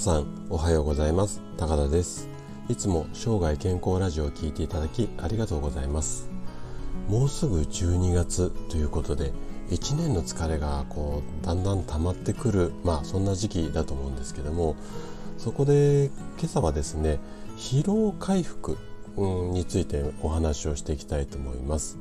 さんおはようございます。高田です。いつも生涯健康ラジオを聞いていただきありがとうございます。もうすぐ12月ということで1年の疲れがこうだんだん溜まってくるまあそんな時期だと思うんですけどもそこで今朝はですね疲労回復についてお話をしていきたいと思います。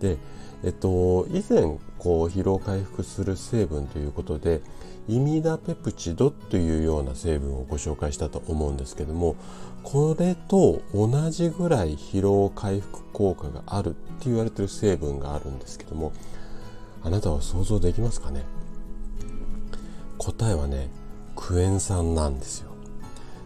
でえっと以前こう疲労回復する成分ということでイミダペプチドというような成分をご紹介したと思うんですけどもこれと同じぐらい疲労回復効果があるって言われてる成分があるんですけどもあなたは想像できますかね？答えはねクエン酸なんですよ。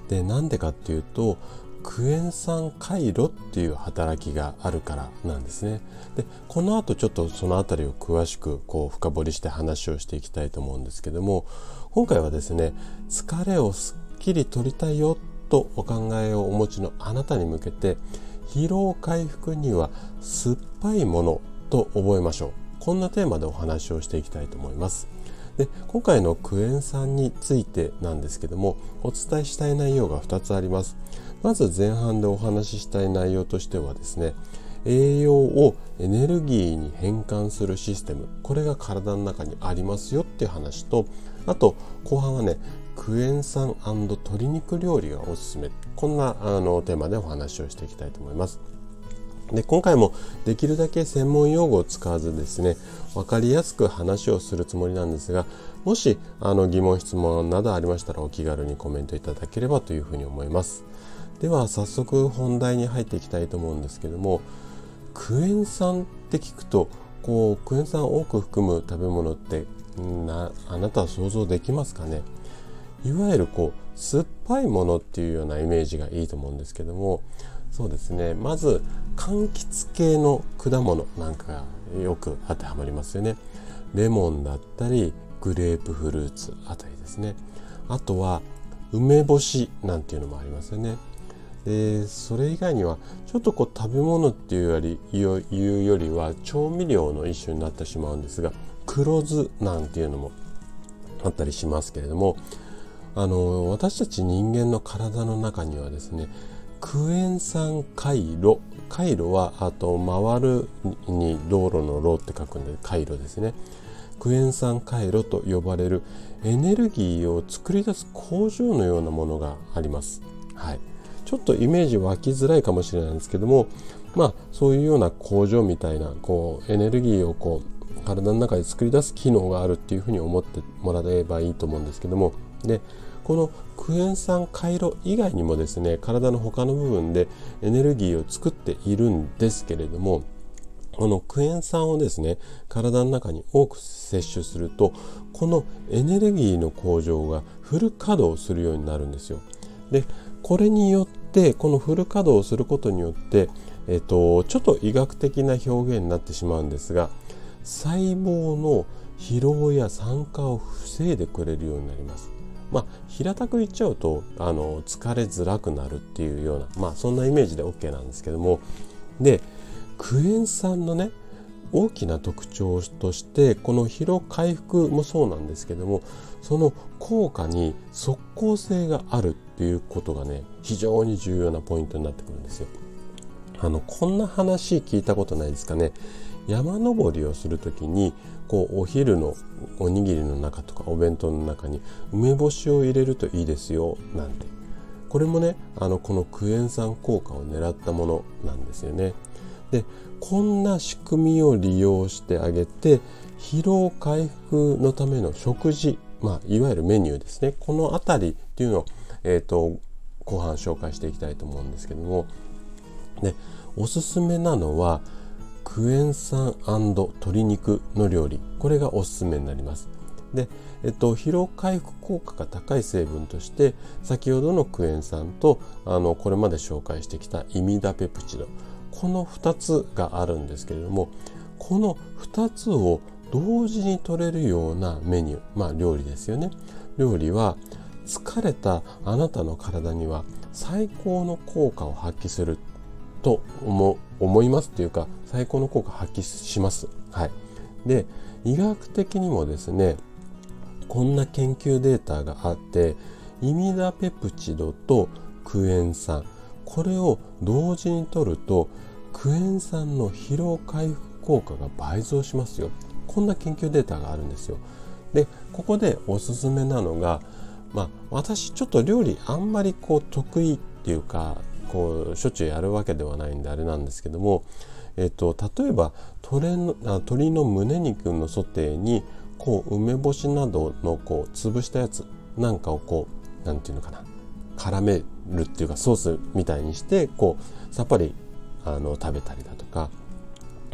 でなんでかっていうとクエン酸回路っていう働きがあるからなんですね。でこの後ちょっとその辺りを詳しくこう深掘りして話をしていきたいと思うんですけども今回はですね疲れをすっきり取りたいよとお考えをお持ちのあなたに向けて疲労回復には酸っぱいものと覚えましょうこんなテーマでお話をしていきたいと思います。で今回のクエン酸についてなんですけどもお伝えしたい内容が2つあります。まず前半でお話ししたい内容としてはですね栄養をエネルギーに変換するシステムこれが体の中にありますよっていう話とあと後半はねクエン酸鶏肉料理がおすすめこんなあのテーマでお話をしていきたいと思います。で今回もできるだけ専門用語を使わずですね分かりやすく話をするつもりなんですがもしあの疑問質問などありましたらお気軽にコメントいただければというふうに思います。では早速本題に入っていきたいと思うんですけどもクエン酸って聞くとこうクエン酸を多く含む食べ物ってなあなたは想像できますかね？いわゆるこう酸っぱいものっていうようなイメージがいいと思うんですけどもそうですね。まず柑橘系の果物なんかがよく当てはまりますよね。レモンだったりグレープフルーツあたりですね。あとは梅干しなんていうのもありますよね。でそれ以外にはちょっとこう食べ物っていうよりいうよりは調味料の一種になってしまうんですが黒酢なんていうのもあったりしますけれどもあの私たち人間の体の中にはですねクエン酸回路回路はあと回るに道路の路って書くんで回路ですねクエン酸回路と呼ばれるエネルギーを作り出す工場のようなものがあります。はい、ちょっとイメージ湧きづらいかもしれないんですけどもまあそういうような工場みたいなこうエネルギーをこう体の中で作り出す機能があるっていうふうに思ってもらえばいいと思うんですけどもでこのクエン酸回路以外にもですね体の他の部分でエネルギーを作っているんですけれどもこのクエン酸をですね体の中に多く摂取するとこのエネルギーの向上がフル稼働するようになるんですよ。でこれによってこのフル稼働をすることによって、えっと、ちょっと医学的な表現になってしまうんですが細胞の疲労や酸化を防いでくれるようになります。まあ、平たく言っちゃうとあの疲れづらくなるっていうような、まあ、そんなイメージで OK なんですけどもでクエン酸のね大きな特徴としてこの疲労回復もそうなんですけどもその効果に即効性があるっていうことがね非常に重要なポイントになってくるんですよ。あのこんな話聞いたことないですかね山登りをする時にこうお昼のおにぎりの中とかお弁当の中に梅干しを入れるといいですよなんてこれもねあのこのクエン酸効果を狙ったものなんですよね。でこんな仕組みを利用してあげて疲労回復のための食事、まあ、いわゆるメニューですね。この辺りっていうのを、えーと、後半紹介していきたいと思うんですけども。でおすすめなのはクエン酸鶏肉の料理。これがおすすめになります。で、えっと、疲労回復効果が高い成分として先ほどのクエン酸とあのこれまで紹介してきたイミダペプチド。この2つがあるんですけれどもこの2つを同時に取れるようなメニューまあ料理ですよね料理は疲れたあなたの体には最高の効果を発揮すると思思いますというか最高の効果発揮します。はい、で医学的にもですねこんな研究データがあってイミダペプチドとクエン酸これを同時に取るとクエン酸の疲労回復効果が倍増しますよ。こんな研究データがあるんですよ。でここでおすすめなのがまあ私ちょっと料理あんまりこう得意っていうかこうしょっちゅうやるわけではないんであれなんですけども、えっと、例えば鶏の鶏の胸肉のソテーにこう梅干しなどのこう潰したやつなんかをこう何て言うのかな絡めるっていうかソースみたいにしてこうさっぱりあの食べたりだとか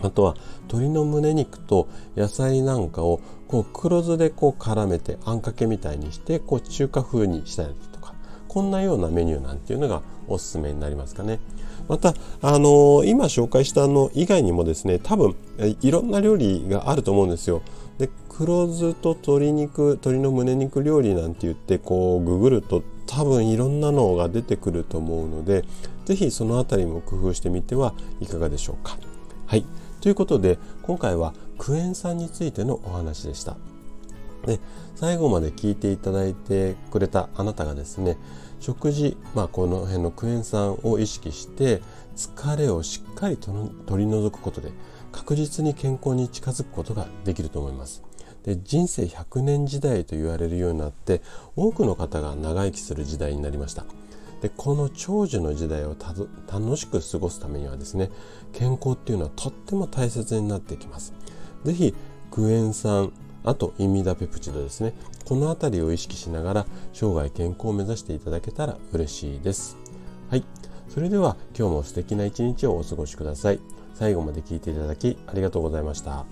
あとは鶏の胸肉と野菜なんかをこう黒酢でこう絡めてあんかけみたいにしてこう中華風にしたりとかこんなようなメニューなんていうのがおすすめになりますかね。また、あのー、今紹介したの以外にもですね多分いろんな料理があると思うんですよ。で黒酢と鶏肉鶏の胸肉料理なんて言ってこうググると多分いろんなのが出てくると思うので是非その辺りも工夫してみてはいかがでしょうか。はいということで今回はクエン酸についてのお話でした。で最後まで聞いていただいてくれたあなたがですね食事、まあ、この辺のクエン酸を意識して疲れをしっかりと取り除くことで確実に健康に近づくことができると思います。で人生100年時代と言われるようになって多くの方が長生きする時代になりましたでこの長寿の時代を楽しく過ごすためにはですね健康っていうのはとっても大切になってきます。是非クエン酸あとイミダペプチドですねこの辺りを意識しながら生涯健康を目指していただけたら嬉しいです。はい。それでは今日も素敵な一日をお過ごしください。最後まで聞いていただきありがとうございました。